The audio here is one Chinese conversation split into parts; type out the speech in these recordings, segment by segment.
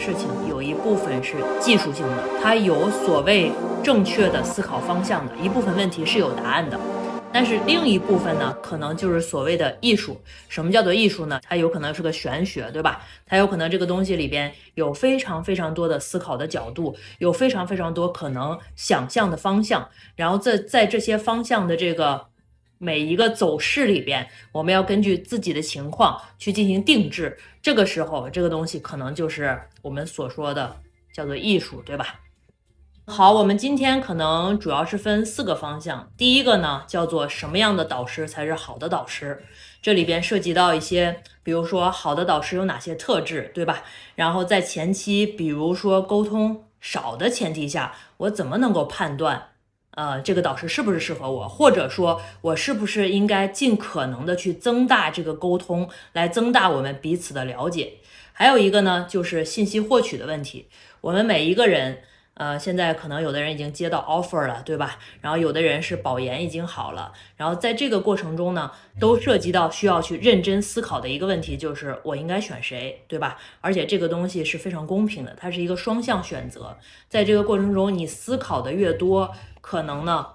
事情有一部分是技术性的，它有所谓正确的思考方向的，一部分问题是有答案的。但是另一部分呢，可能就是所谓的艺术。什么叫做艺术呢？它有可能是个玄学，对吧？它有可能这个东西里边有非常非常多的思考的角度，有非常非常多可能想象的方向。然后在在这些方向的这个每一个走势里边，我们要根据自己的情况去进行定制。这个时候，这个东西可能就是我们所说的叫做艺术，对吧？好，我们今天可能主要是分四个方向。第一个呢，叫做什么样的导师才是好的导师？这里边涉及到一些，比如说好的导师有哪些特质，对吧？然后在前期，比如说沟通少的前提下，我怎么能够判断，呃，这个导师是不是适合我？或者说，我是不是应该尽可能的去增大这个沟通，来增大我们彼此的了解？还有一个呢，就是信息获取的问题。我们每一个人。呃，现在可能有的人已经接到 offer 了，对吧？然后有的人是保研已经好了，然后在这个过程中呢，都涉及到需要去认真思考的一个问题，就是我应该选谁，对吧？而且这个东西是非常公平的，它是一个双向选择。在这个过程中，你思考的越多，可能呢，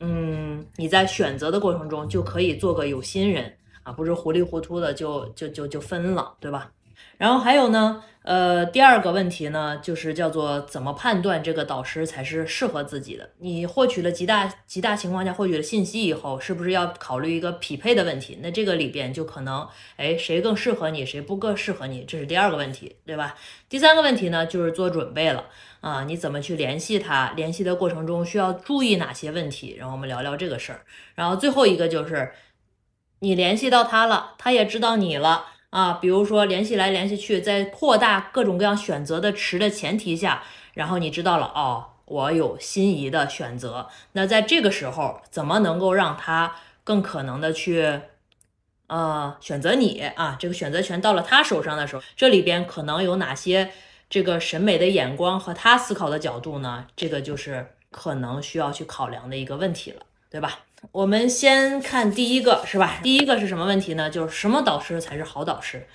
嗯，你在选择的过程中就可以做个有心人啊，不是糊里糊涂的就就就就分了，对吧？然后还有呢，呃，第二个问题呢，就是叫做怎么判断这个导师才是适合自己的？你获取了极大极大情况下获取了信息以后，是不是要考虑一个匹配的问题？那这个里边就可能，哎，谁更适合你，谁不更适合你，这是第二个问题，对吧？第三个问题呢，就是做准备了啊，你怎么去联系他？联系的过程中需要注意哪些问题？然后我们聊聊这个事儿。然后最后一个就是，你联系到他了，他也知道你了。啊，比如说联系来联系去，在扩大各种各样选择的池的前提下，然后你知道了哦，我有心仪的选择。那在这个时候，怎么能够让他更可能的去呃选择你啊？这个选择权到了他手上的时候，这里边可能有哪些这个审美的眼光和他思考的角度呢？这个就是可能需要去考量的一个问题了，对吧？我们先看第一个，是吧？第一个是什么问题呢？就是什么导师才是好导师？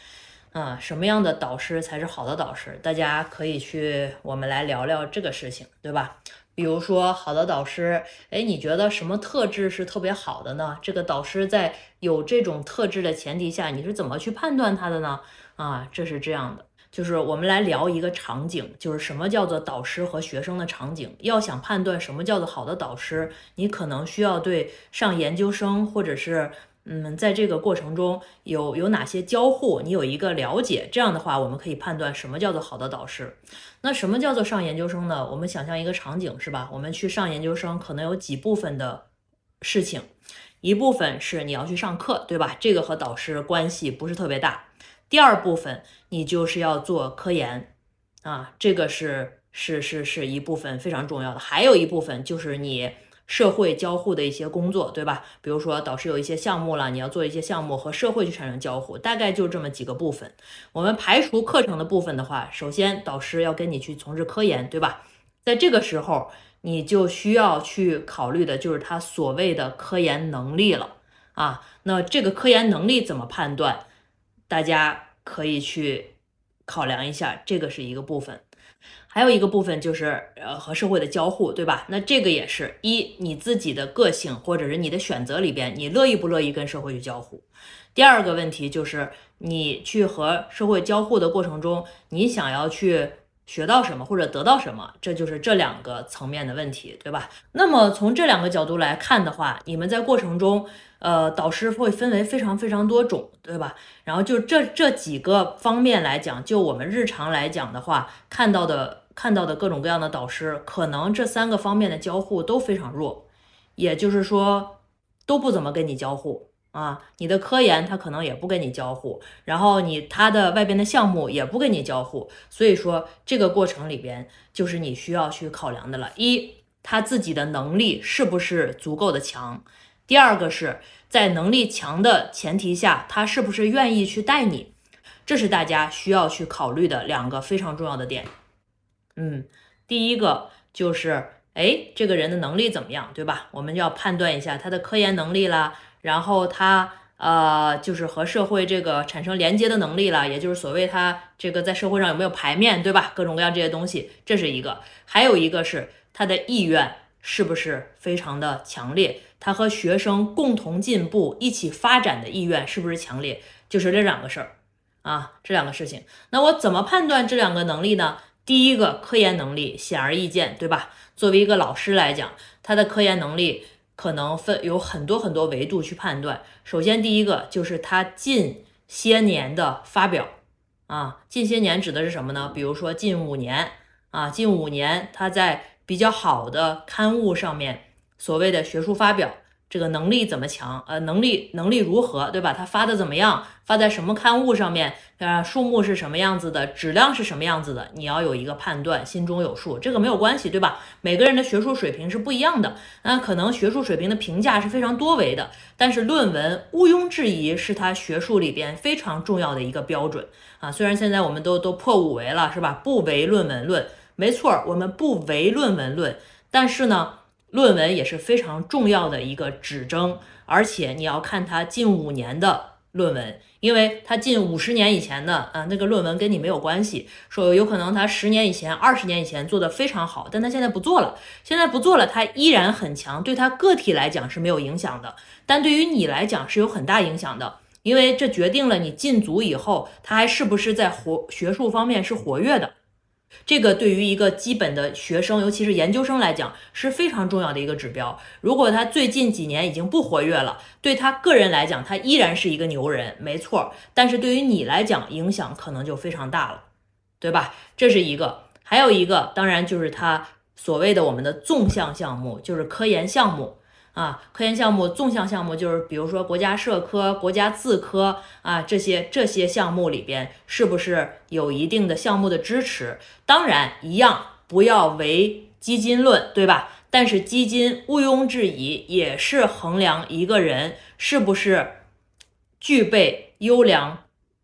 啊，什么样的导师才是好的导师？大家可以去，我们来聊聊这个事情，对吧？比如说，好的导师，哎，你觉得什么特质是特别好的呢？这个导师在有这种特质的前提下，你是怎么去判断他的呢？啊，这是这样的。就是我们来聊一个场景，就是什么叫做导师和学生的场景。要想判断什么叫做好的导师，你可能需要对上研究生或者是嗯，在这个过程中有有哪些交互，你有一个了解。这样的话，我们可以判断什么叫做好的导师。那什么叫做上研究生呢？我们想象一个场景是吧？我们去上研究生，可能有几部分的事情，一部分是你要去上课，对吧？这个和导师关系不是特别大。第二部分，你就是要做科研，啊，这个是是是是一部分非常重要的。还有一部分就是你社会交互的一些工作，对吧？比如说导师有一些项目了，你要做一些项目和社会去产生交互，大概就这么几个部分。我们排除课程的部分的话，首先导师要跟你去从事科研，对吧？在这个时候，你就需要去考虑的就是他所谓的科研能力了，啊，那这个科研能力怎么判断？大家可以去考量一下，这个是一个部分，还有一个部分就是呃和社会的交互，对吧？那这个也是一你自己的个性或者是你的选择里边，你乐意不乐意跟社会去交互？第二个问题就是你去和社会交互的过程中，你想要去。学到什么或者得到什么，这就是这两个层面的问题，对吧？那么从这两个角度来看的话，你们在过程中，呃，导师会分为非常非常多种，对吧？然后就这这几个方面来讲，就我们日常来讲的话，看到的看到的各种各样的导师，可能这三个方面的交互都非常弱，也就是说都不怎么跟你交互。啊，你的科研他可能也不跟你交互，然后你他的外边的项目也不跟你交互，所以说这个过程里边就是你需要去考量的了。一，他自己的能力是不是足够的强？第二个是在能力强的前提下，他是不是愿意去带你？这是大家需要去考虑的两个非常重要的点。嗯，第一个就是，哎，这个人的能力怎么样，对吧？我们要判断一下他的科研能力啦。然后他呃，就是和社会这个产生连接的能力了，也就是所谓他这个在社会上有没有排面，对吧？各种各样这些东西，这是一个。还有一个是他的意愿是不是非常的强烈，他和学生共同进步、一起发展的意愿是不是强烈？就是这两个事儿啊，这两个事情。那我怎么判断这两个能力呢？第一个，科研能力显而易见，对吧？作为一个老师来讲，他的科研能力。可能分有很多很多维度去判断。首先，第一个就是他近些年的发表啊，近些年指的是什么呢？比如说近五年啊，近五年他在比较好的刊物上面所谓的学术发表。这个能力怎么强？呃，能力能力如何，对吧？他发的怎么样？发在什么刊物上面？啊，数目是什么样子的？质量是什么样子的？你要有一个判断，心中有数。这个没有关系，对吧？每个人的学术水平是不一样的，那可能学术水平的评价是非常多维的。但是论文毋庸置疑是他学术里边非常重要的一个标准啊。虽然现在我们都都破五维了，是吧？不唯论文论，没错，我们不唯论文论，但是呢？论文也是非常重要的一个指征，而且你要看他近五年的论文，因为他近五十年以前的啊那个论文跟你没有关系。说有可能他十年以前、二十年以前做的非常好，但他现在不做了，现在不做了，他依然很强，对他个体来讲是没有影响的，但对于你来讲是有很大影响的，因为这决定了你进组以后他还是不是在活学术方面是活跃的。这个对于一个基本的学生，尤其是研究生来讲，是非常重要的一个指标。如果他最近几年已经不活跃了，对他个人来讲，他依然是一个牛人，没错。但是对于你来讲，影响可能就非常大了，对吧？这是一个，还有一个，当然就是他所谓的我们的纵向项目，就是科研项目。啊，科研项目纵向项目就是，比如说国家社科、国家自科啊，这些这些项目里边是不是有一定的项目的支持？当然，一样不要唯基金论，对吧？但是基金毋庸置疑也是衡量一个人是不是具备优良。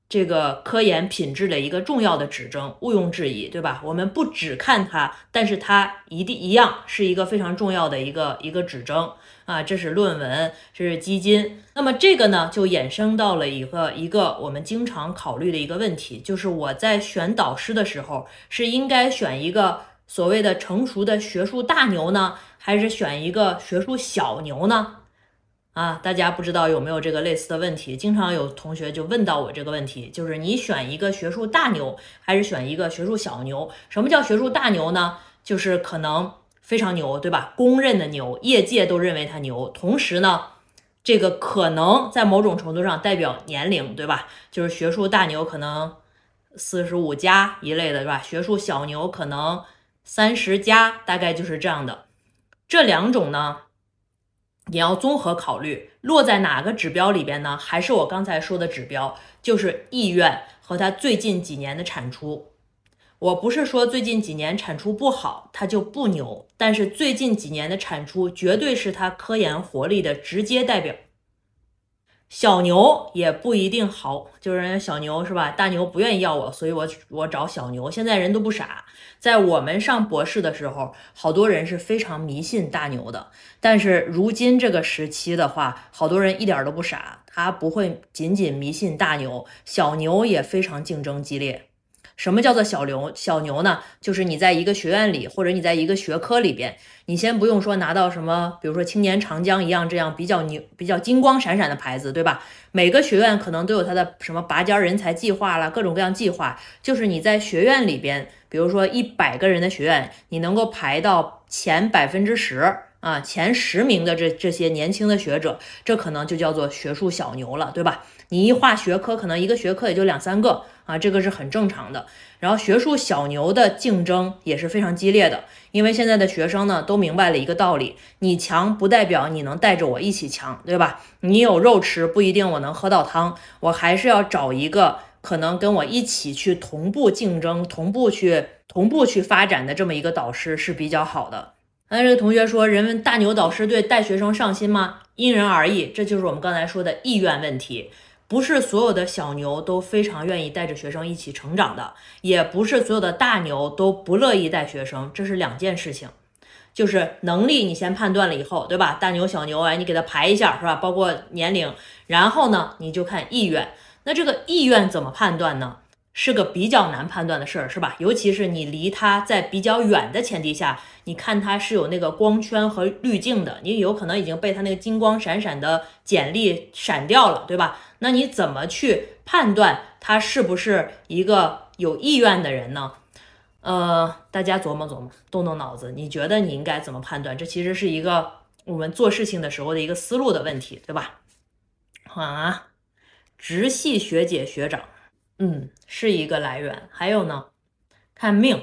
这个科研品质的一个重要的指征，毋庸置疑，对吧？我们不只看它，但是它一定一样是一个非常重要的一个一个指征啊。这是论文，这是基金。那么这个呢，就衍生到了一个一个我们经常考虑的一个问题，就是我在选导师的时候，是应该选一个所谓的成熟的学术大牛呢，还是选一个学术小牛呢？啊，大家不知道有没有这个类似的问题？经常有同学就问到我这个问题，就是你选一个学术大牛，还是选一个学术小牛？什么叫学术大牛呢？就是可能非常牛，对吧？公认的牛，业界都认为他牛。同时呢，这个可能在某种程度上代表年龄，对吧？就是学术大牛可能四十五加一类的，是吧？学术小牛可能三十加，大概就是这样的。这两种呢？你要综合考虑，落在哪个指标里边呢？还是我刚才说的指标，就是意愿和他最近几年的产出。我不是说最近几年产出不好，它就不牛，但是最近几年的产出绝对是他科研活力的直接代表。小牛也不一定好，就是人家小牛是吧？大牛不愿意要我，所以我我找小牛。现在人都不傻，在我们上博士的时候，好多人是非常迷信大牛的。但是如今这个时期的话，好多人一点都不傻，他不会仅仅迷信大牛，小牛也非常竞争激烈。什么叫做小牛？小牛呢？就是你在一个学院里，或者你在一个学科里边，你先不用说拿到什么，比如说青年长江一样这样比较牛、比较金光闪闪的牌子，对吧？每个学院可能都有它的什么拔尖人才计划啦，各种各样计划。就是你在学院里边，比如说一百个人的学院，你能够排到前百分之十啊，前十名的这这些年轻的学者，这可能就叫做学术小牛了，对吧？你一划学科，可能一个学科也就两三个。啊，这个是很正常的。然后学术小牛的竞争也是非常激烈的，因为现在的学生呢都明白了一个道理：你强不代表你能带着我一起强，对吧？你有肉吃不一定我能喝到汤，我还是要找一个可能跟我一起去同步竞争、同步去同步去发展的这么一个导师是比较好的。那这个同学说，人们大牛导师对带学生上心吗？因人而异，这就是我们刚才说的意愿问题。不是所有的小牛都非常愿意带着学生一起成长的，也不是所有的大牛都不乐意带学生，这是两件事情。就是能力你先判断了以后，对吧？大牛小牛哎，你给他排一下是吧？包括年龄，然后呢，你就看意愿。那这个意愿怎么判断呢？是个比较难判断的事儿，是吧？尤其是你离它在比较远的前提下，你看它是有那个光圈和滤镜的，你有可能已经被它那个金光闪闪的简历闪掉了，对吧？那你怎么去判断他是不是一个有意愿的人呢？呃，大家琢磨琢磨，动动脑子，你觉得你应该怎么判断？这其实是一个我们做事情的时候的一个思路的问题，对吧？啊，直系学姐学长。嗯，是一个来源。还有呢，看命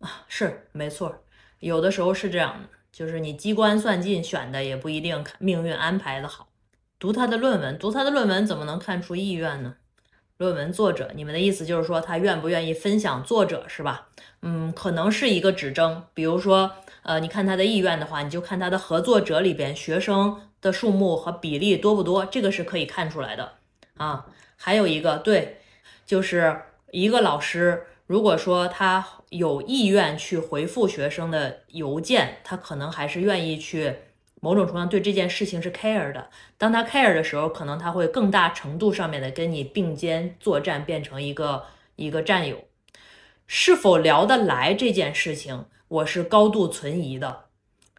啊，是没错，有的时候是这样的，就是你机关算尽选的也不一定看命运安排的好。读他的论文，读他的论文怎么能看出意愿呢？论文作者，你们的意思就是说他愿不愿意分享作者是吧？嗯，可能是一个指征。比如说，呃，你看他的意愿的话，你就看他的合作者里边学生的数目和比例多不多，这个是可以看出来的啊。还有一个对。就是一个老师，如果说他有意愿去回复学生的邮件，他可能还是愿意去某种程度上对这件事情是 care 的。当他 care 的时候，可能他会更大程度上面的跟你并肩作战，变成一个一个战友。是否聊得来这件事情，我是高度存疑的。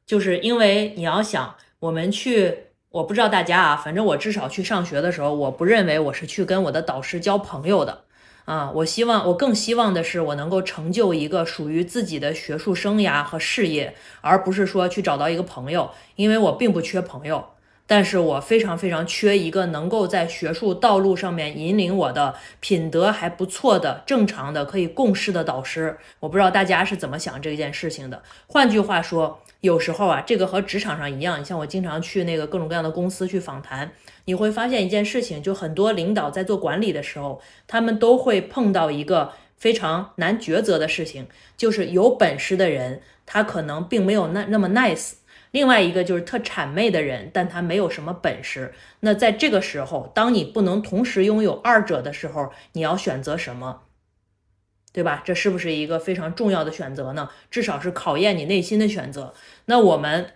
就是因为你要想，我们去。我不知道大家啊，反正我至少去上学的时候，我不认为我是去跟我的导师交朋友的啊。我希望，我更希望的是，我能够成就一个属于自己的学术生涯和事业，而不是说去找到一个朋友。因为我并不缺朋友，但是我非常非常缺一个能够在学术道路上面引领我的品德还不错的、正常的可以共事的导师。我不知道大家是怎么想这件事情的。换句话说。有时候啊，这个和职场上一样，你像我经常去那个各种各样的公司去访谈，你会发现一件事情，就很多领导在做管理的时候，他们都会碰到一个非常难抉择的事情，就是有本事的人，他可能并没有那那么 nice；另外一个就是特谄媚的人，但他没有什么本事。那在这个时候，当你不能同时拥有二者的时候，你要选择什么？对吧？这是不是一个非常重要的选择呢？至少是考验你内心的选择。那我们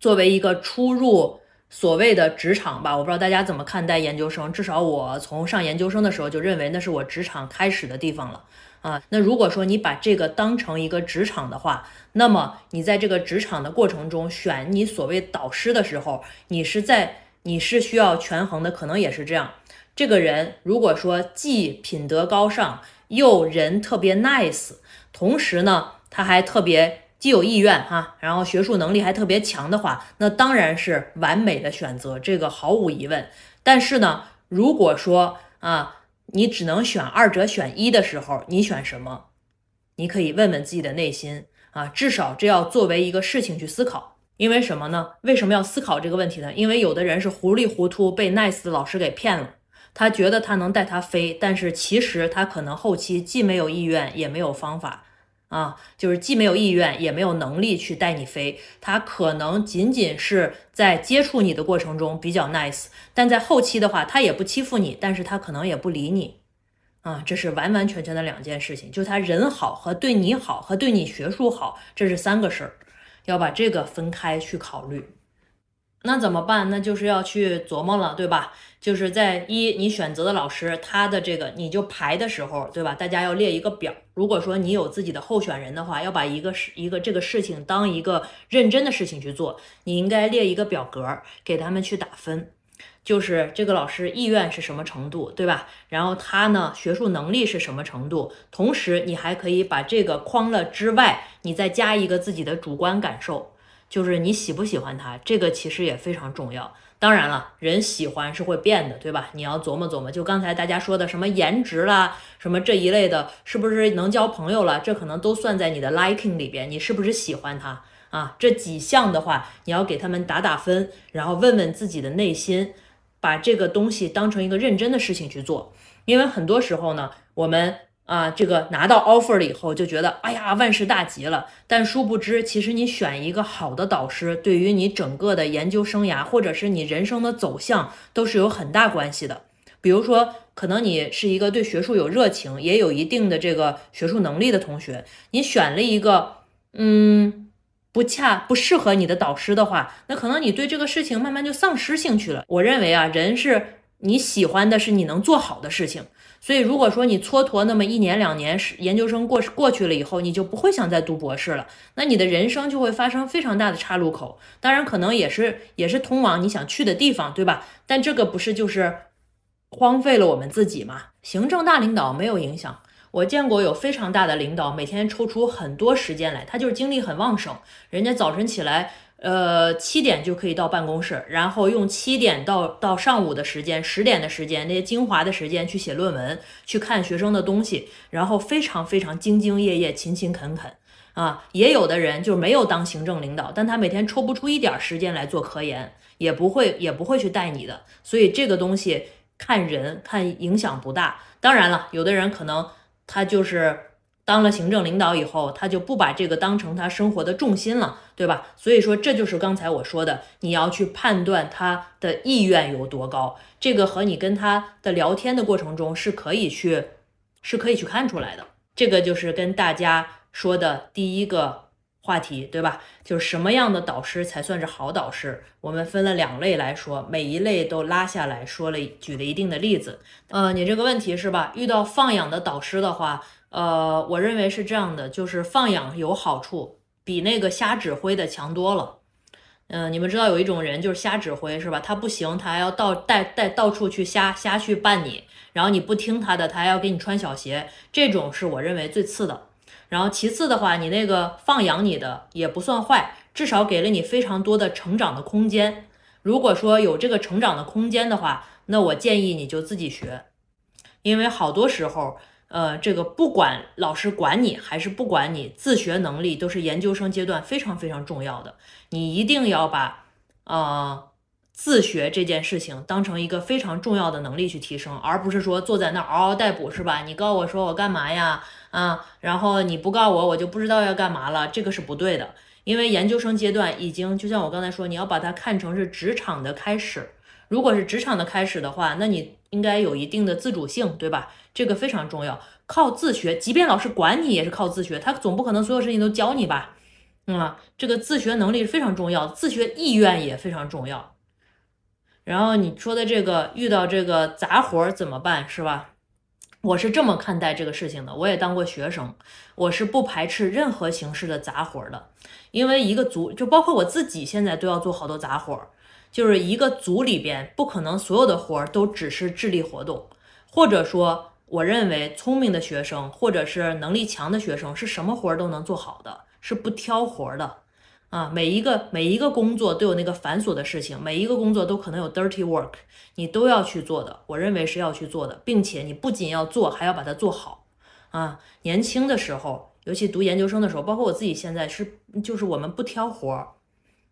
作为一个初入所谓的职场吧，我不知道大家怎么看待研究生。至少我从上研究生的时候就认为那是我职场开始的地方了啊。那如果说你把这个当成一个职场的话，那么你在这个职场的过程中选你所谓导师的时候，你是在你是需要权衡的，可能也是这样。这个人如果说既品德高尚，又人特别 nice，同时呢，他还特别既有意愿哈，然后学术能力还特别强的话，那当然是完美的选择，这个毫无疑问。但是呢，如果说啊，你只能选二者选一的时候，你选什么？你可以问问自己的内心啊，至少这要作为一个事情去思考。因为什么呢？为什么要思考这个问题呢？因为有的人是糊里糊涂被 nice 的老师给骗了。他觉得他能带他飞，但是其实他可能后期既没有意愿，也没有方法啊，就是既没有意愿，也没有能力去带你飞。他可能仅仅是在接触你的过程中比较 nice，但在后期的话，他也不欺负你，但是他可能也不理你啊，这是完完全全的两件事情。就他人好和对你好和对你学术好，这是三个事儿，要把这个分开去考虑。那怎么办？那就是要去琢磨了，对吧？就是在一你选择的老师，他的这个你就排的时候，对吧？大家要列一个表。如果说你有自己的候选人的话，要把一个事一个这个事情当一个认真的事情去做，你应该列一个表格给他们去打分。就是这个老师意愿是什么程度，对吧？然后他呢学术能力是什么程度？同时你还可以把这个框了之外，你再加一个自己的主观感受。就是你喜不喜欢他，这个其实也非常重要。当然了，人喜欢是会变的，对吧？你要琢磨琢磨。就刚才大家说的什么颜值啦，什么这一类的，是不是能交朋友了？这可能都算在你的 liking 里边。你是不是喜欢他啊？这几项的话，你要给他们打打分，然后问问自己的内心，把这个东西当成一个认真的事情去做。因为很多时候呢，我们。啊，这个拿到 offer 了以后就觉得，哎呀，万事大吉了。但殊不知，其实你选一个好的导师，对于你整个的研究生涯，或者是你人生的走向，都是有很大关系的。比如说，可能你是一个对学术有热情，也有一定的这个学术能力的同学，你选了一个，嗯，不恰不适合你的导师的话，那可能你对这个事情慢慢就丧失兴趣了。我认为啊，人是你喜欢的是你能做好的事情，所以如果说你蹉跎那么一年两年，是研究生过过去了以后，你就不会想再读博士了，那你的人生就会发生非常大的岔路口。当然，可能也是也是通往你想去的地方，对吧？但这个不是就是荒废了我们自己吗？行政大领导没有影响。我见过有非常大的领导，每天抽出很多时间来，他就是精力很旺盛。人家早晨起来，呃，七点就可以到办公室，然后用七点到到上午的时间，十点的时间，那些精华的时间去写论文，去看学生的东西，然后非常非常兢兢业业、勤勤恳恳啊。也有的人就没有当行政领导，但他每天抽不出一点时间来做科研，也不会也不会去带你的。所以这个东西看人看影响不大。当然了，有的人可能。他就是当了行政领导以后，他就不把这个当成他生活的重心了，对吧？所以说，这就是刚才我说的，你要去判断他的意愿有多高，这个和你跟他的聊天的过程中是可以去，是可以去看出来的。这个就是跟大家说的第一个。话题对吧？就是什么样的导师才算是好导师？我们分了两类来说，每一类都拉下来说了，举了一定的例子。呃，你这个问题是吧？遇到放养的导师的话，呃，我认为是这样的，就是放养有好处，比那个瞎指挥的强多了。嗯，你们知道有一种人就是瞎指挥是吧？他不行，他还要到带带到处去瞎瞎去办你，然后你不听他的，他还要给你穿小鞋，这种是我认为最次的。然后其次的话，你那个放养你的也不算坏，至少给了你非常多的成长的空间。如果说有这个成长的空间的话，那我建议你就自己学，因为好多时候，呃，这个不管老师管你还是不管你，自学能力都是研究生阶段非常非常重要的。你一定要把，呃。自学这件事情当成一个非常重要的能力去提升，而不是说坐在那儿嗷嗷待哺，是吧？你告我说我干嘛呀？啊，然后你不告我，我就不知道要干嘛了，这个是不对的。因为研究生阶段已经，就像我刚才说，你要把它看成是职场的开始。如果是职场的开始的话，那你应该有一定的自主性，对吧？这个非常重要。靠自学，即便老师管你，也是靠自学，他总不可能所有事情都教你吧？嗯，这个自学能力非常重要，自学意愿也非常重要。然后你说的这个遇到这个杂活怎么办，是吧？我是这么看待这个事情的。我也当过学生，我是不排斥任何形式的杂活的，因为一个组就包括我自己现在都要做好多杂活，就是一个组里边不可能所有的活都只是智力活动，或者说我认为聪明的学生或者是能力强的学生是什么活儿都能做好的，是不挑活儿的。啊，每一个每一个工作都有那个繁琐的事情，每一个工作都可能有 dirty work，你都要去做的。我认为是要去做的，并且你不仅要做，还要把它做好。啊，年轻的时候，尤其读研究生的时候，包括我自己现在是，就是我们不挑活儿，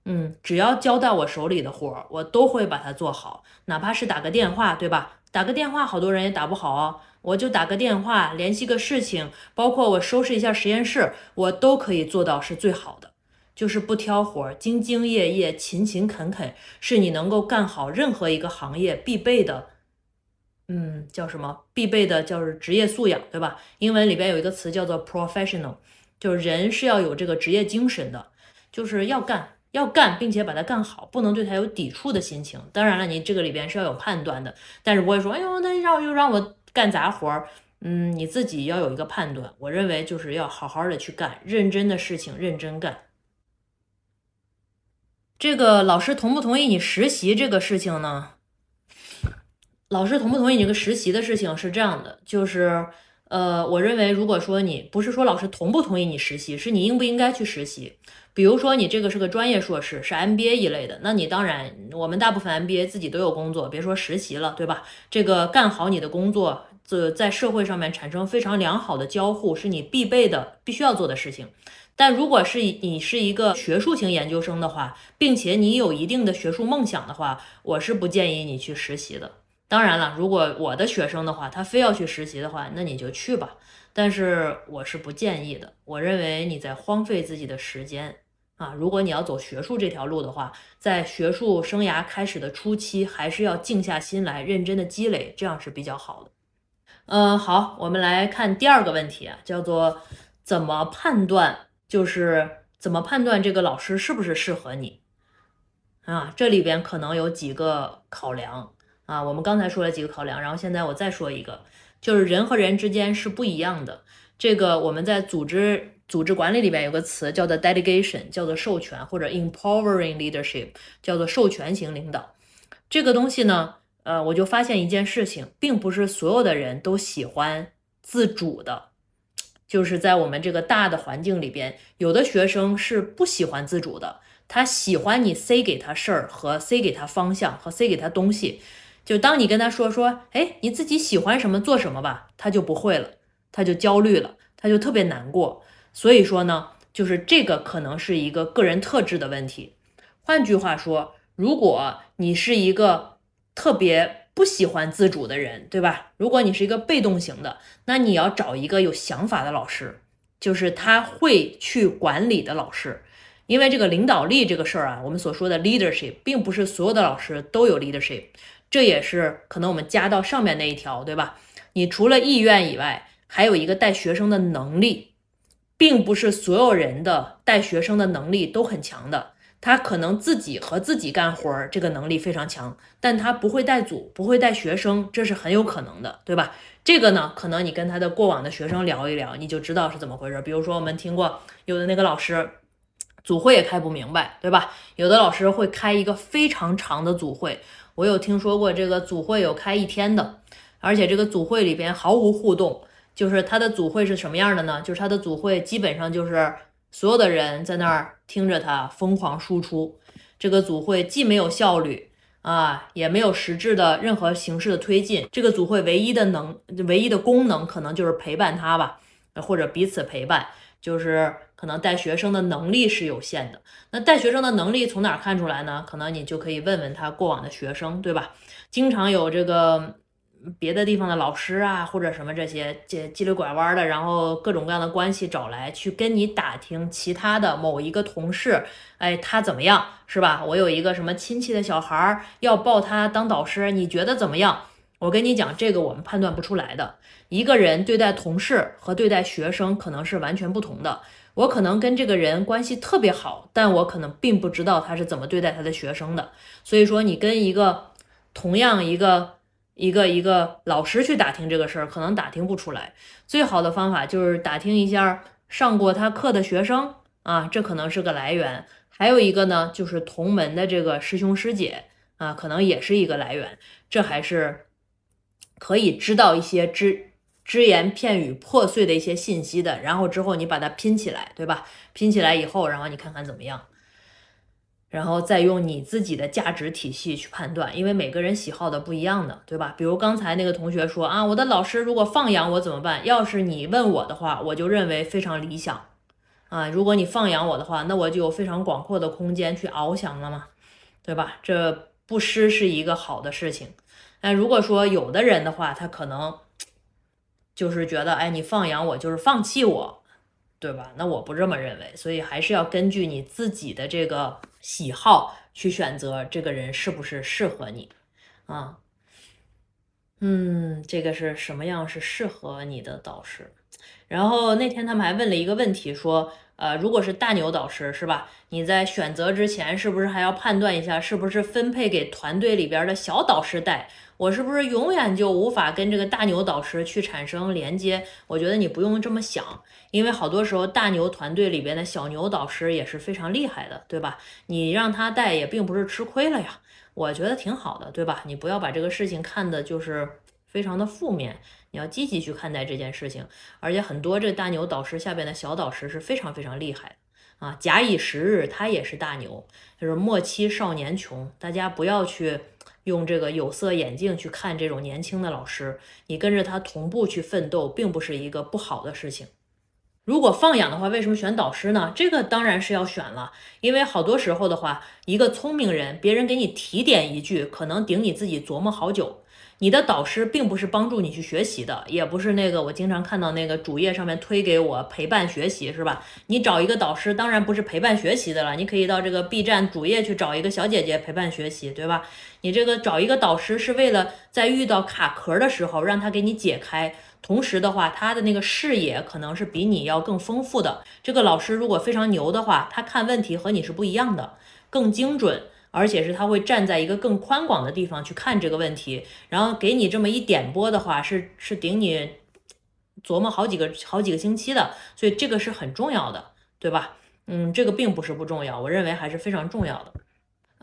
嗯，只要交到我手里的活儿，我都会把它做好，哪怕是打个电话，对吧？打个电话，好多人也打不好哦，我就打个电话联系个事情，包括我收拾一下实验室，我都可以做到是最好的。就是不挑活儿，兢兢业业、勤勤恳恳，是你能够干好任何一个行业必备的，嗯，叫什么？必备的叫是职业素养，对吧？英文里边有一个词叫做 professional，就是人是要有这个职业精神的，就是要干，要干，并且把它干好，不能对它有抵触的心情。当然了，你这个里边是要有判断的，但是不会说，哎呦，那让又让我干杂活儿，嗯，你自己要有一个判断。我认为就是要好好的去干，认真的事情认真干。这个老师同不同意你实习这个事情呢？老师同不同意你这个实习的事情是这样的，就是，呃，我认为如果说你不是说老师同不同意你实习，是你应不应该去实习。比如说你这个是个专业硕士，是 MBA 一类的，那你当然，我们大部分 MBA 自己都有工作，别说实习了，对吧？这个干好你的工作，这在社会上面产生非常良好的交互，是你必备的、必须要做的事情。但如果是你是一个学术型研究生的话，并且你有一定的学术梦想的话，我是不建议你去实习的。当然了，如果我的学生的话，他非要去实习的话，那你就去吧。但是我是不建议的。我认为你在荒废自己的时间啊。如果你要走学术这条路的话，在学术生涯开始的初期，还是要静下心来认真的积累，这样是比较好的。嗯，好，我们来看第二个问题啊，叫做怎么判断。就是怎么判断这个老师是不是适合你？啊，这里边可能有几个考量啊。我们刚才说了几个考量，然后现在我再说一个，就是人和人之间是不一样的。这个我们在组织组织管理里边有个词叫做 delegation，叫做授权或者 empowering leadership，叫做授权型领导。这个东西呢，呃，我就发现一件事情，并不是所有的人都喜欢自主的，就是在我们这个大的环境里边，有的学生是不喜欢自主的。他喜欢你塞给他事儿和塞给他方向和塞给他东西，就当你跟他说说，哎，你自己喜欢什么做什么吧，他就不会了，他就焦虑了，他就特别难过。所以说呢，就是这个可能是一个个人特质的问题。换句话说，如果你是一个特别不喜欢自主的人，对吧？如果你是一个被动型的，那你要找一个有想法的老师，就是他会去管理的老师。因为这个领导力这个事儿啊，我们所说的 leadership，并不是所有的老师都有 leadership，这也是可能我们加到上面那一条，对吧？你除了意愿以外，还有一个带学生的能力，并不是所有人的带学生的能力都很强的。他可能自己和自己干活儿，这个能力非常强，但他不会带组，不会带学生，这是很有可能的，对吧？这个呢，可能你跟他的过往的学生聊一聊，你就知道是怎么回事。比如说，我们听过有的那个老师。组会也开不明白，对吧？有的老师会开一个非常长的组会，我有听说过这个组会有开一天的，而且这个组会里边毫无互动。就是他的组会是什么样的呢？就是他的组会基本上就是所有的人在那儿听着他疯狂输出。这个组会既没有效率啊，也没有实质的任何形式的推进。这个组会唯一的能、唯一的功能可能就是陪伴他吧，或者彼此陪伴。就是可能带学生的能力是有限的，那带学生的能力从哪儿看出来呢？可能你就可以问问他过往的学生，对吧？经常有这个别的地方的老师啊，或者什么这些这叽里拐弯的，然后各种各样的关系找来去跟你打听其他的某一个同事，哎，他怎么样，是吧？我有一个什么亲戚的小孩儿要报他当导师，你觉得怎么样？我跟你讲，这个我们判断不出来的。一个人对待同事和对待学生可能是完全不同的。我可能跟这个人关系特别好，但我可能并不知道他是怎么对待他的学生的。所以说，你跟一个同样一个一个一个老师去打听这个事儿，可能打听不出来。最好的方法就是打听一下上过他课的学生啊，这可能是个来源。还有一个呢，就是同门的这个师兄师姐啊，可能也是一个来源。这还是。可以知道一些只只言片语、破碎的一些信息的，然后之后你把它拼起来，对吧？拼起来以后，然后你看看怎么样，然后再用你自己的价值体系去判断，因为每个人喜好的不一样的，对吧？比如刚才那个同学说啊，我的老师如果放养我怎么办？要是你问我的话，我就认为非常理想啊。如果你放养我的话，那我就有非常广阔的空间去翱翔了嘛，对吧？这不失是一个好的事情。那如果说有的人的话，他可能就是觉得，哎，你放养我就是放弃我，对吧？那我不这么认为，所以还是要根据你自己的这个喜好去选择这个人是不是适合你啊。嗯，这个是什么样是适合你的导师？然后那天他们还问了一个问题，说。呃，如果是大牛导师是吧？你在选择之前是不是还要判断一下，是不是分配给团队里边的小导师带？我是不是永远就无法跟这个大牛导师去产生连接？我觉得你不用这么想，因为好多时候大牛团队里边的小牛导师也是非常厉害的，对吧？你让他带也并不是吃亏了呀，我觉得挺好的，对吧？你不要把这个事情看的就是非常的负面。你要积极去看待这件事情，而且很多这大牛导师下边的小导师是非常非常厉害的啊！假以时日，他也是大牛，就是莫欺少年穷。大家不要去用这个有色眼镜去看这种年轻的老师，你跟着他同步去奋斗，并不是一个不好的事情。如果放养的话，为什么选导师呢？这个当然是要选了，因为好多时候的话，一个聪明人，别人给你提点一句，可能顶你自己琢磨好久。你的导师并不是帮助你去学习的，也不是那个我经常看到那个主页上面推给我陪伴学习，是吧？你找一个导师，当然不是陪伴学习的了，你可以到这个 B 站主页去找一个小姐姐陪伴学习，对吧？你这个找一个导师是为了在遇到卡壳的时候让他给你解开，同时的话，他的那个视野可能是比你要更丰富的。这个老师如果非常牛的话，他看问题和你是不一样的，更精准，而且是他会站在一个更宽广的地方去看这个问题，然后给你这么一点拨的话，是是顶你琢磨好几个好几个星期的，所以这个是很重要的，对吧？嗯，这个并不是不重要，我认为还是非常重要的。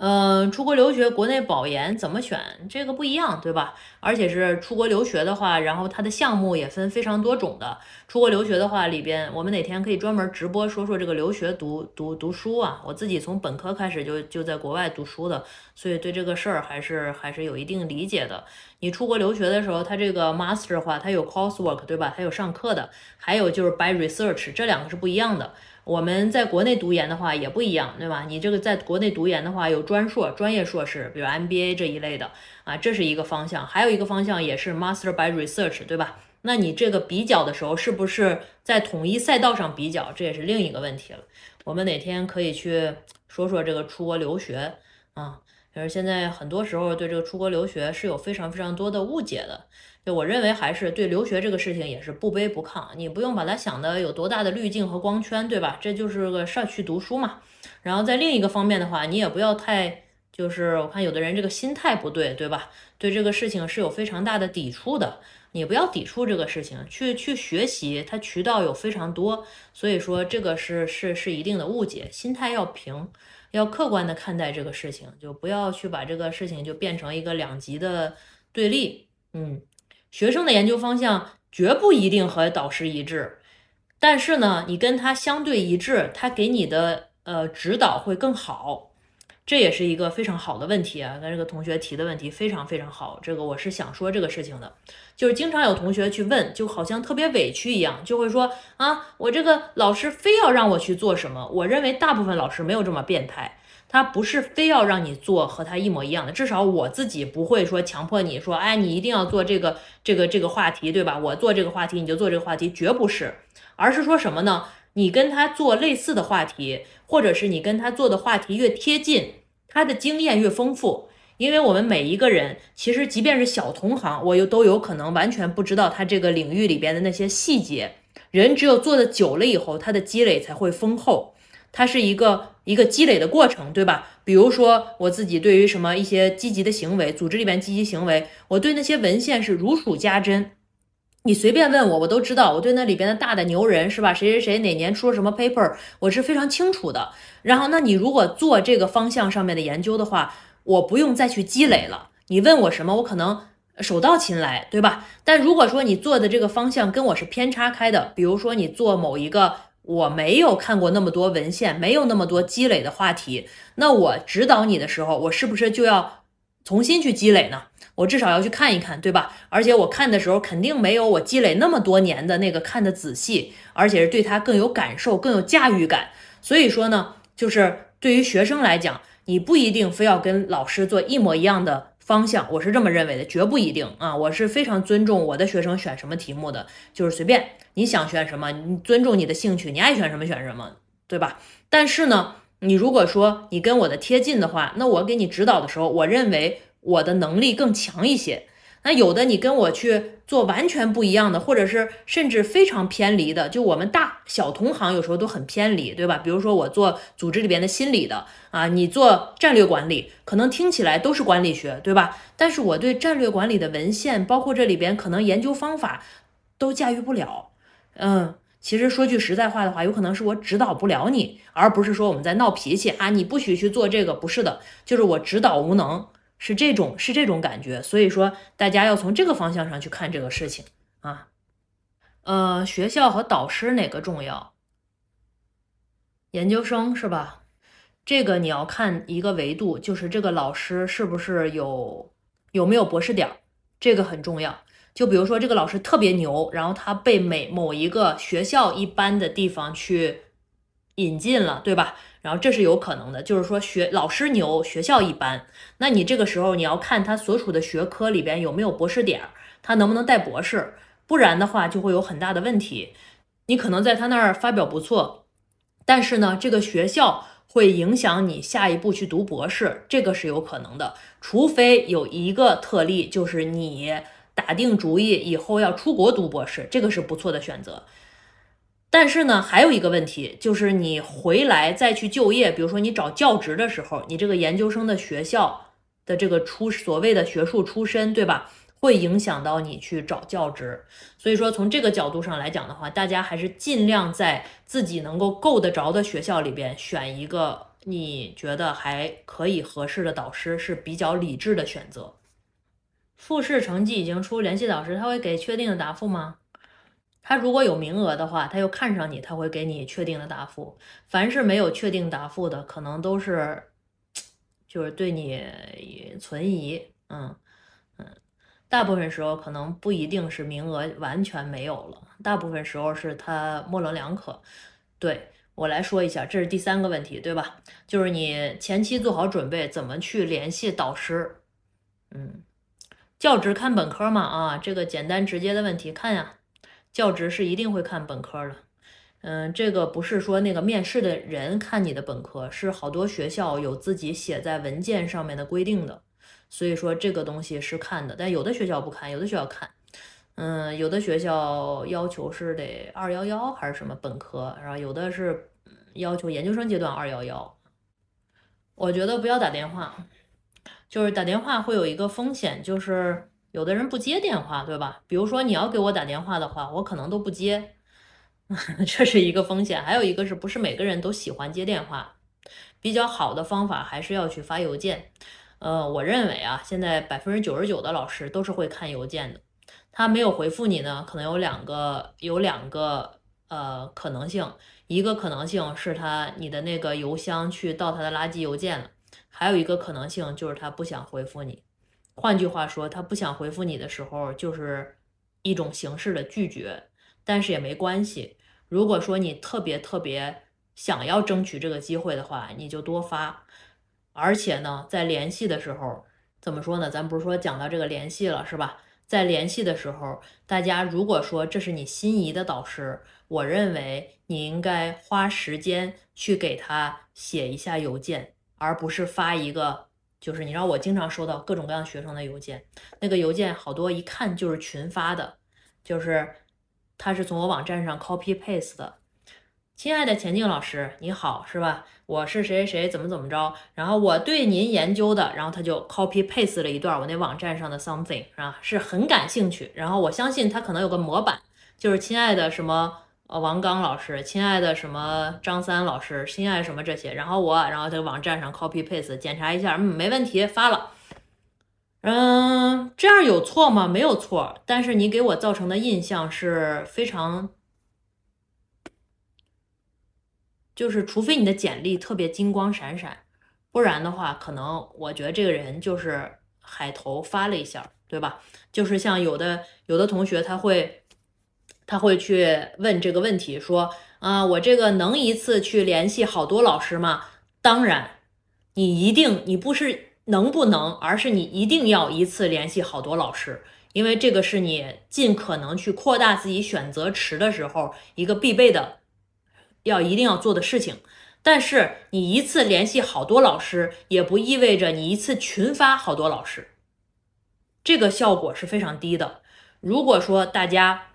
嗯，出国留学，国内保研怎么选？这个不一样，对吧？而且是出国留学的话，然后它的项目也分非常多种的。出国留学的话，里边我们哪天可以专门直播说说这个留学读读读书啊？我自己从本科开始就就在国外读书的，所以对这个事儿还是还是有一定理解的。你出国留学的时候，它这个 master 的话，它有 coursework，对吧？它有上课的，还有就是 by research，这两个是不一样的。我们在国内读研的话也不一样，对吧？你这个在国内读研的话有专硕、专业硕士，比如 MBA 这一类的啊，这是一个方向。还有一个方向也是 Master by Research，对吧？那你这个比较的时候，是不是在统一赛道上比较？这也是另一个问题了。我们哪天可以去说说这个出国留学啊？就是现在很多时候对这个出国留学是有非常非常多的误解的。就我认为，还是对留学这个事情也是不卑不亢，你不用把它想的有多大的滤镜和光圈，对吧？这就是个事儿去读书嘛。然后在另一个方面的话，你也不要太，就是我看有的人这个心态不对，对吧？对这个事情是有非常大的抵触的，你不要抵触这个事情，去去学习，它渠道有非常多，所以说这个是是是一定的误解，心态要平，要客观的看待这个事情，就不要去把这个事情就变成一个两极的对立，嗯。学生的研究方向绝不一定和导师一致，但是呢，你跟他相对一致，他给你的呃指导会更好，这也是一个非常好的问题啊。跟这个同学提的问题非常非常好，这个我是想说这个事情的，就是经常有同学去问，就好像特别委屈一样，就会说啊，我这个老师非要让我去做什么，我认为大部分老师没有这么变态。他不是非要让你做和他一模一样的，至少我自己不会说强迫你说，哎，你一定要做这个这个这个话题，对吧？我做这个话题你就做这个话题，绝不是，而是说什么呢？你跟他做类似的话题，或者是你跟他做的话题越贴近，他的经验越丰富。因为我们每一个人，其实即便是小同行，我又都有可能完全不知道他这个领域里边的那些细节。人只有做的久了以后，他的积累才会丰厚。他是一个一个积累的过程，对吧？比如说我自己对于什么一些积极的行为，组织里边积极行为，我对那些文献是如数家珍。你随便问我，我都知道。我对那里边的大的牛人是吧？谁谁谁哪年出了什么 paper，我是非常清楚的。然后，那你如果做这个方向上面的研究的话，我不用再去积累了。你问我什么，我可能手到擒来，对吧？但如果说你做的这个方向跟我是偏差开的，比如说你做某一个。我没有看过那么多文献，没有那么多积累的话题。那我指导你的时候，我是不是就要重新去积累呢？我至少要去看一看，对吧？而且我看的时候，肯定没有我积累那么多年的那个看的仔细，而且是对他更有感受、更有驾驭感。所以说呢，就是对于学生来讲，你不一定非要跟老师做一模一样的方向，我是这么认为的，绝不一定啊！我是非常尊重我的学生选什么题目的，就是随便。你想选什么？你尊重你的兴趣，你爱选什么选什么，对吧？但是呢，你如果说你跟我的贴近的话，那我给你指导的时候，我认为我的能力更强一些。那有的你跟我去做完全不一样的，或者是甚至非常偏离的，就我们大小同行有时候都很偏离，对吧？比如说我做组织里边的心理的啊，你做战略管理，可能听起来都是管理学，对吧？但是我对战略管理的文献，包括这里边可能研究方法，都驾驭不了。嗯，其实说句实在话的话，有可能是我指导不了你，而不是说我们在闹脾气啊，你不许去做这个，不是的，就是我指导无能，是这种是这种感觉。所以说，大家要从这个方向上去看这个事情啊。呃，学校和导师哪个重要？研究生是吧？这个你要看一个维度，就是这个老师是不是有有没有博士点，这个很重要。就比如说这个老师特别牛，然后他被每某一个学校一般的地方去引进了，对吧？然后这是有可能的，就是说学老师牛，学校一般。那你这个时候你要看他所处的学科里边有没有博士点，他能不能带博士，不然的话就会有很大的问题。你可能在他那儿发表不错，但是呢，这个学校会影响你下一步去读博士，这个是有可能的。除非有一个特例，就是你。打定主意以后要出国读博士，这个是不错的选择。但是呢，还有一个问题，就是你回来再去就业，比如说你找教职的时候，你这个研究生的学校的这个出所谓的学术出身，对吧？会影响到你去找教职。所以说，从这个角度上来讲的话，大家还是尽量在自己能够够得着的学校里边选一个你觉得还可以合适的导师，是比较理智的选择。复试成绩已经出，联系导师他会给确定的答复吗？他如果有名额的话，他又看上你，他会给你确定的答复。凡是没有确定答复的，可能都是就是对你存疑。嗯嗯，大部分时候可能不一定是名额完全没有了，大部分时候是他模棱两可。对我来说一下，这是第三个问题，对吧？就是你前期做好准备，怎么去联系导师？嗯，教职看本科嘛？啊，这个简单直接的问题，看呀。教职是一定会看本科的，嗯，这个不是说那个面试的人看你的本科，是好多学校有自己写在文件上面的规定的，所以说这个东西是看的，但有的学校不看，有的学校看，嗯，有的学校要求是得二幺幺还是什么本科，然后有的是要求研究生阶段二幺幺，我觉得不要打电话，就是打电话会有一个风险，就是。有的人不接电话，对吧？比如说你要给我打电话的话，我可能都不接，这是一个风险。还有一个是不是每个人都喜欢接电话？比较好的方法还是要去发邮件。呃，我认为啊，现在百分之九十九的老师都是会看邮件的。他没有回复你呢，可能有两个有两个呃可能性，一个可能性是他你的那个邮箱去到他的垃圾邮件了，还有一个可能性就是他不想回复你。换句话说，他不想回复你的时候，就是一种形式的拒绝。但是也没关系。如果说你特别特别想要争取这个机会的话，你就多发。而且呢，在联系的时候，怎么说呢？咱不是说讲到这个联系了，是吧？在联系的时候，大家如果说这是你心仪的导师，我认为你应该花时间去给他写一下邮件，而不是发一个。就是你知道，我经常收到各种各样学生的邮件，那个邮件好多一看就是群发的，就是他是从我网站上 copy paste 的。亲爱的钱静老师，你好，是吧？我是谁谁谁，怎么怎么着？然后我对您研究的，然后他就 copy paste 了一段我那网站上的 something，是吧？是很感兴趣。然后我相信他可能有个模板，就是亲爱的什么。呃，王刚老师，亲爱的什么张三老师，亲爱什么这些，然后我，然后在网站上 copy paste 检查一下，嗯，没问题，发了。嗯，这样有错吗？没有错，但是你给我造成的印象是非常，就是除非你的简历特别金光闪闪，不然的话，可能我觉得这个人就是海投发了一下，对吧？就是像有的有的同学他会。他会去问这个问题，说啊，我这个能一次去联系好多老师吗？当然，你一定，你不是能不能，而是你一定要一次联系好多老师，因为这个是你尽可能去扩大自己选择池的时候一个必备的，要一定要做的事情。但是你一次联系好多老师，也不意味着你一次群发好多老师，这个效果是非常低的。如果说大家。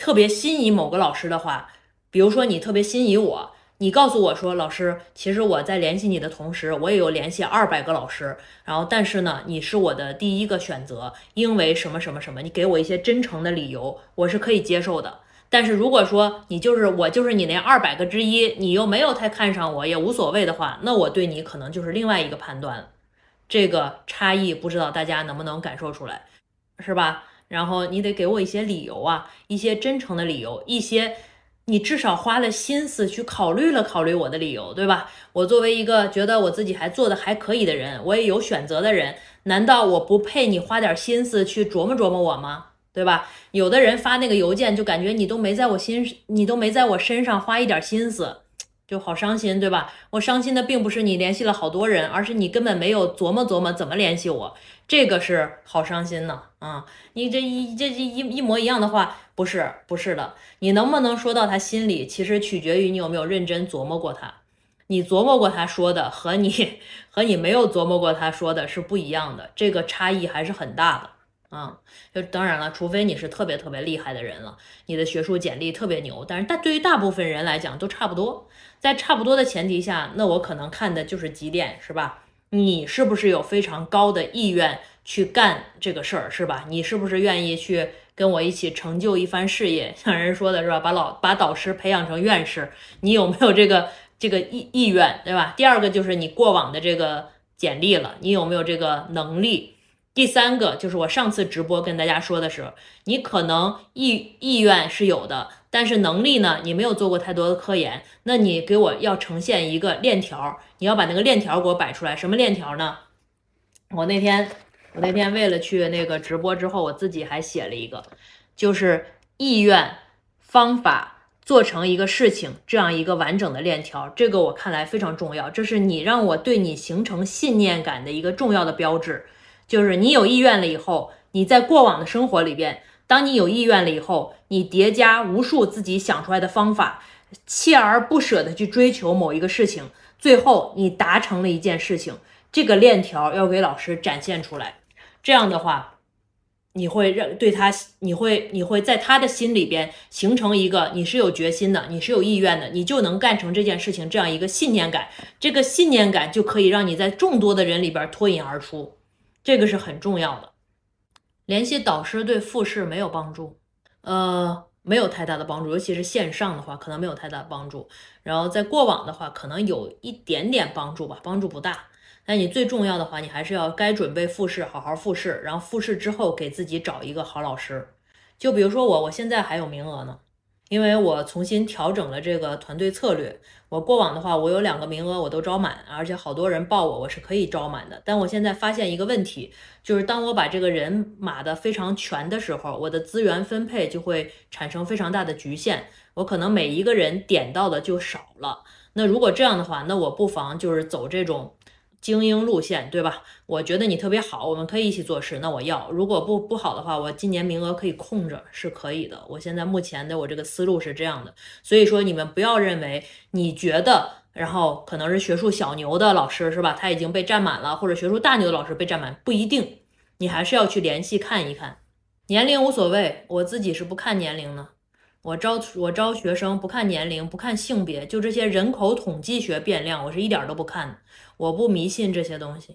特别心仪某个老师的话，比如说你特别心仪我，你告诉我说，老师，其实我在联系你的同时，我也有联系二百个老师，然后但是呢，你是我的第一个选择，因为什么什么什么，你给我一些真诚的理由，我是可以接受的。但是如果说你就是我就是你那二百个之一，你又没有太看上我，也无所谓的话，那我对你可能就是另外一个判断。这个差异不知道大家能不能感受出来，是吧？然后你得给我一些理由啊，一些真诚的理由，一些你至少花了心思去考虑了考虑我的理由，对吧？我作为一个觉得我自己还做的还可以的人，我也有选择的人，难道我不配你花点心思去琢磨琢磨我吗？对吧？有的人发那个邮件就感觉你都没在我心，你都没在我身上花一点心思。就好伤心，对吧？我伤心的并不是你联系了好多人，而是你根本没有琢磨琢磨怎么联系我，这个是好伤心呢。啊，你这一这这一一模一样的话，不是不是的，你能不能说到他心里，其实取决于你有没有认真琢磨过他。你琢磨过他说的和你和你没有琢磨过他说的是不一样的，这个差异还是很大的。啊，就当然了，除非你是特别特别厉害的人了，你的学术简历特别牛，但是但对于大部分人来讲都差不多，在差不多的前提下，那我可能看的就是几点，是吧？你是不是有非常高的意愿去干这个事儿，是吧？你是不是愿意去跟我一起成就一番事业？像人说的是吧，把老把导师培养成院士，你有没有这个这个意意愿，对吧？第二个就是你过往的这个简历了，你有没有这个能力？第三个就是我上次直播跟大家说的是，你可能意意愿是有的，但是能力呢，你没有做过太多的科研，那你给我要呈现一个链条，你要把那个链条给我摆出来。什么链条呢？我那天我那天为了去那个直播之后，我自己还写了一个，就是意愿、方法做成一个事情这样一个完整的链条，这个我看来非常重要，这是你让我对你形成信念感的一个重要的标志。就是你有意愿了以后，你在过往的生活里边，当你有意愿了以后，你叠加无数自己想出来的方法，锲而不舍的去追求某一个事情，最后你达成了一件事情，这个链条要给老师展现出来。这样的话，你会让对他，你会你会在他的心里边形成一个你是有决心的，你是有意愿的，你就能干成这件事情这样一个信念感。这个信念感就可以让你在众多的人里边脱颖而出。这个是很重要的，联系导师对复试没有帮助，呃，没有太大的帮助，尤其是线上的话，可能没有太大的帮助。然后在过往的话，可能有一点点帮助吧，帮助不大。但你最重要的话，你还是要该准备复试，好好复试，然后复试之后给自己找一个好老师。就比如说我，我现在还有名额呢。因为我重新调整了这个团队策略，我过往的话，我有两个名额我都招满，而且好多人报我，我是可以招满的。但我现在发现一个问题，就是当我把这个人码的非常全的时候，我的资源分配就会产生非常大的局限，我可能每一个人点到的就少了。那如果这样的话，那我不妨就是走这种。精英路线，对吧？我觉得你特别好，我们可以一起做事。那我要，如果不不好的话，我今年名额可以空着，是可以的。我现在目前的我这个思路是这样的，所以说你们不要认为你觉得，然后可能是学术小牛的老师是吧？他已经被占满了，或者学术大牛的老师被占满，不一定，你还是要去联系看一看。年龄无所谓，我自己是不看年龄的。我招我招学生不看年龄，不看性别，就这些人口统计学变量，我是一点都不看的。我不迷信这些东西。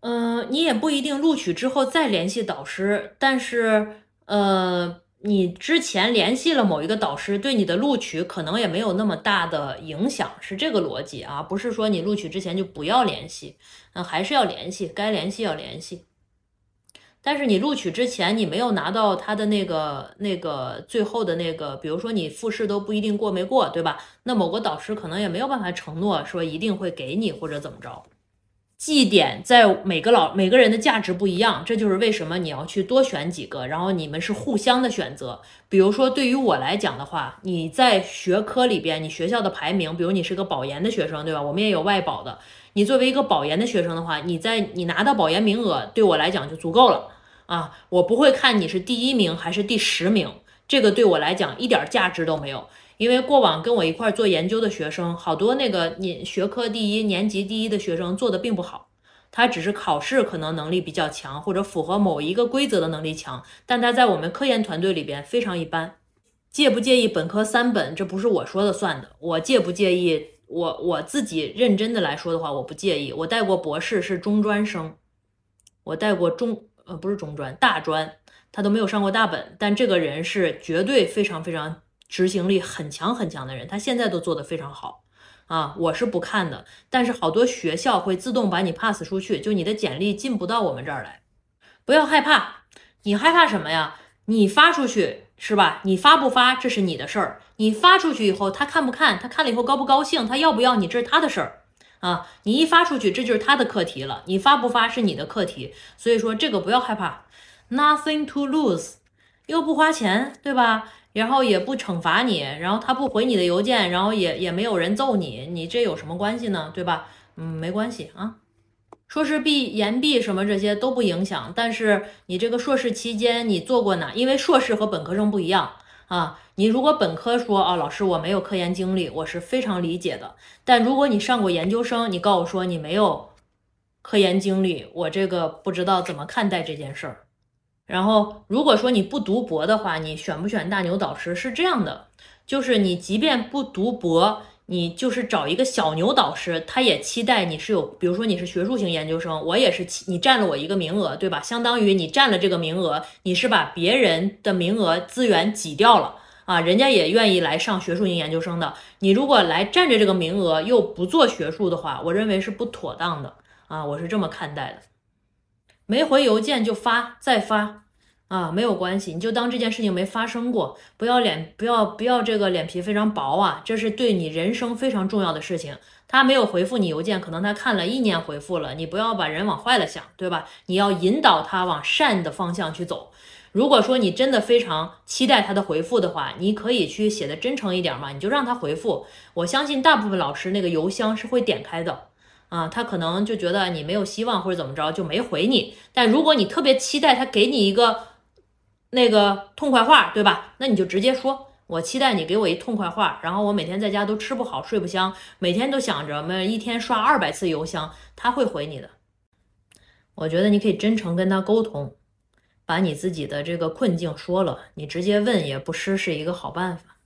嗯，你也不一定录取之后再联系导师，但是呃，你之前联系了某一个导师，对你的录取可能也没有那么大的影响，是这个逻辑啊，不是说你录取之前就不要联系，嗯，还是要联系，该联系要联系。但是你录取之前，你没有拿到他的那个那个最后的那个，比如说你复试都不一定过没过，对吧？那某个导师可能也没有办法承诺说一定会给你或者怎么着。绩点在每个老每个人的价值不一样，这就是为什么你要去多选几个，然后你们是互相的选择。比如说对于我来讲的话，你在学科里边，你学校的排名，比如你是个保研的学生，对吧？我们也有外保的。你作为一个保研的学生的话，你在你拿到保研名额，对我来讲就足够了。啊，我不会看你是第一名还是第十名，这个对我来讲一点价值都没有。因为过往跟我一块做研究的学生，好多那个年学科第一、年级第一的学生做的并不好，他只是考试可能能力比较强，或者符合某一个规则的能力强，但他在我们科研团队里边非常一般。介不介意本科三本，这不是我说的算的。我介不介意，我我自己认真的来说的话，我不介意。我带过博士是中专生，我带过中。呃，不是中专，大专，他都没有上过大本，但这个人是绝对非常非常执行力很强很强的人，他现在都做得非常好啊，我是不看的，但是好多学校会自动把你 pass 出去，就你的简历进不到我们这儿来，不要害怕，你害怕什么呀？你发出去是吧？你发不发这是你的事儿，你发出去以后他看不看，他看了以后高不高兴，他要不要你这是他的事儿。啊，你一发出去，这就是他的课题了。你发不发是你的课题，所以说这个不要害怕，nothing to lose，又不花钱，对吧？然后也不惩罚你，然后他不回你的邮件，然后也也没有人揍你，你这有什么关系呢？对吧？嗯，没关系啊。硕士毕、研毕什么这些都不影响，但是你这个硕士期间你做过哪？因为硕士和本科生不一样。啊，你如果本科说啊，老师我没有科研经历，我是非常理解的。但如果你上过研究生，你告诉我说你没有科研经历，我这个不知道怎么看待这件事儿。然后，如果说你不读博的话，你选不选大牛导师是这样的，就是你即便不读博。你就是找一个小牛导师，他也期待你是有，比如说你是学术型研究生，我也是，你占了我一个名额，对吧？相当于你占了这个名额，你是把别人的名额资源挤掉了啊，人家也愿意来上学术型研究生的。你如果来占着这个名额又不做学术的话，我认为是不妥当的啊，我是这么看待的。没回邮件就发，再发。啊，没有关系，你就当这件事情没发生过，不要脸，不要不要这个脸皮非常薄啊，这是对你人生非常重要的事情。他没有回复你邮件，可能他看了一年回复了，你不要把人往坏了想，对吧？你要引导他往善的方向去走。如果说你真的非常期待他的回复的话，你可以去写的真诚一点嘛，你就让他回复。我相信大部分老师那个邮箱是会点开的。啊，他可能就觉得你没有希望或者怎么着就没回你。但如果你特别期待他给你一个。那个痛快话，对吧？那你就直接说，我期待你给我一痛快话，然后我每天在家都吃不好睡不香，每天都想着每一天刷二百次邮箱，他会回你的。我觉得你可以真诚跟他沟通，把你自己的这个困境说了，你直接问也不失是一个好办法。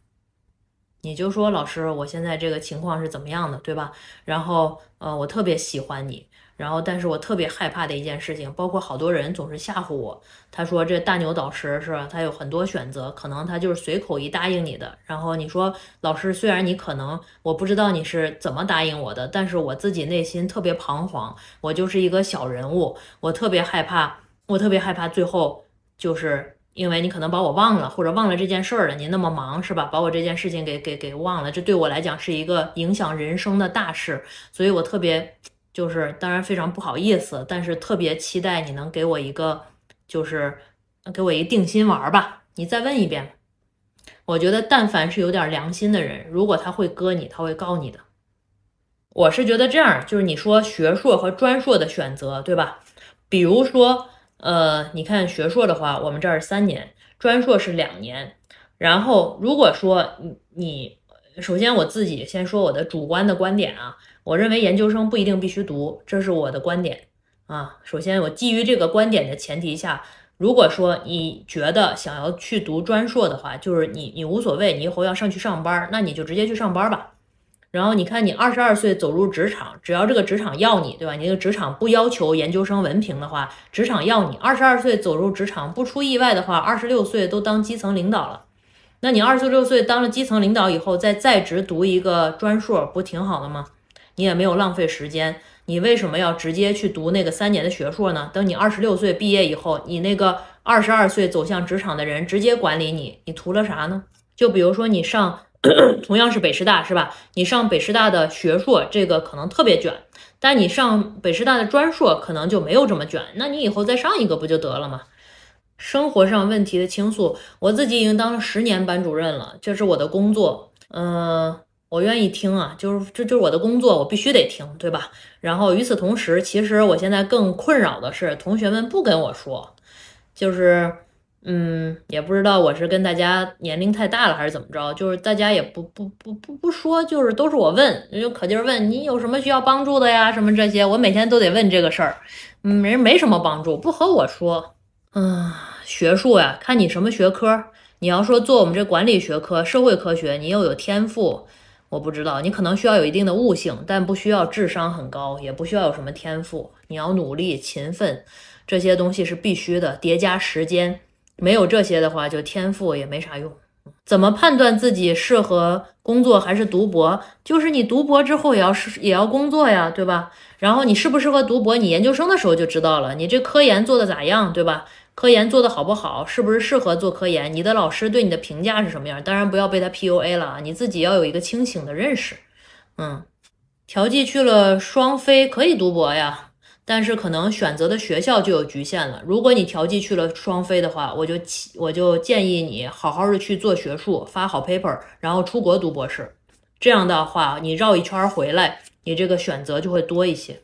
你就说老师，我现在这个情况是怎么样的，对吧？然后呃，我特别喜欢你。然后，但是我特别害怕的一件事情，包括好多人总是吓唬我。他说这大牛导师是吧？他有很多选择，可能他就是随口一答应你的。然后你说老师，虽然你可能我不知道你是怎么答应我的，但是我自己内心特别彷徨。我就是一个小人物，我特别害怕，我特别害怕最后就是因为你可能把我忘了，或者忘了这件事儿了。你那么忙是吧？把我这件事情给给给忘了，这对我来讲是一个影响人生的大事，所以我特别。就是当然非常不好意思，但是特别期待你能给我一个，就是给我一定心丸吧。你再问一遍，我觉得但凡是有点良心的人，如果他会割你，他会告你的。我是觉得这样，就是你说学硕和专硕的选择，对吧？比如说，呃，你看学硕的话，我们这儿三年，专硕是两年。然后如果说你你，首先我自己先说我的主观的观点啊。我认为研究生不一定必须读，这是我的观点啊。首先，我基于这个观点的前提下，如果说你觉得想要去读专硕的话，就是你你无所谓，你以后要上去上班，那你就直接去上班吧。然后你看，你二十二岁走入职场，只要这个职场要你，对吧？你这个职场不要求研究生文凭的话，职场要你，二十二岁走入职场，不出意外的话，二十六岁都当基层领导了。那你二十六岁当了基层领导以后，再在职读一个专硕，不挺好的吗？你也没有浪费时间，你为什么要直接去读那个三年的学硕呢？等你二十六岁毕业以后，你那个二十二岁走向职场的人直接管理你，你图了啥呢？就比如说你上 同样是北师大是吧？你上北师大的学硕，这个可能特别卷，但你上北师大的专硕可能就没有这么卷，那你以后再上一个不就得了吗？生活上问题的倾诉，我自己已经当了十年班主任了，这是我的工作，嗯。我愿意听啊，就是这就是我的工作，我必须得听，对吧？然后与此同时，其实我现在更困扰的是，同学们不跟我说，就是，嗯，也不知道我是跟大家年龄太大了还是怎么着，就是大家也不不不不不说，就是都是我问，就可劲儿问你有什么需要帮助的呀，什么这些，我每天都得问这个事儿，没没什么帮助，不和我说，嗯，学术呀，看你什么学科，你要说做我们这管理学科、社会科学，你又有天赋。我不知道，你可能需要有一定的悟性，但不需要智商很高，也不需要有什么天赋。你要努力、勤奋，这些东西是必须的。叠加时间，没有这些的话，就天赋也没啥用。怎么判断自己适合工作还是读博？就是你读博之后也要是也要工作呀，对吧？然后你适不适合读博，你研究生的时候就知道了。你这科研做的咋样，对吧？科研做的好不好，是不是适合做科研？你的老师对你的评价是什么样？当然不要被他 PUA 了啊，你自己要有一个清醒的认识。嗯，调剂去了双非可以读博呀，但是可能选择的学校就有局限了。如果你调剂去了双非的话，我就我就建议你好好的去做学术，发好 paper，然后出国读博士。这样的话，你绕一圈回来，你这个选择就会多一些。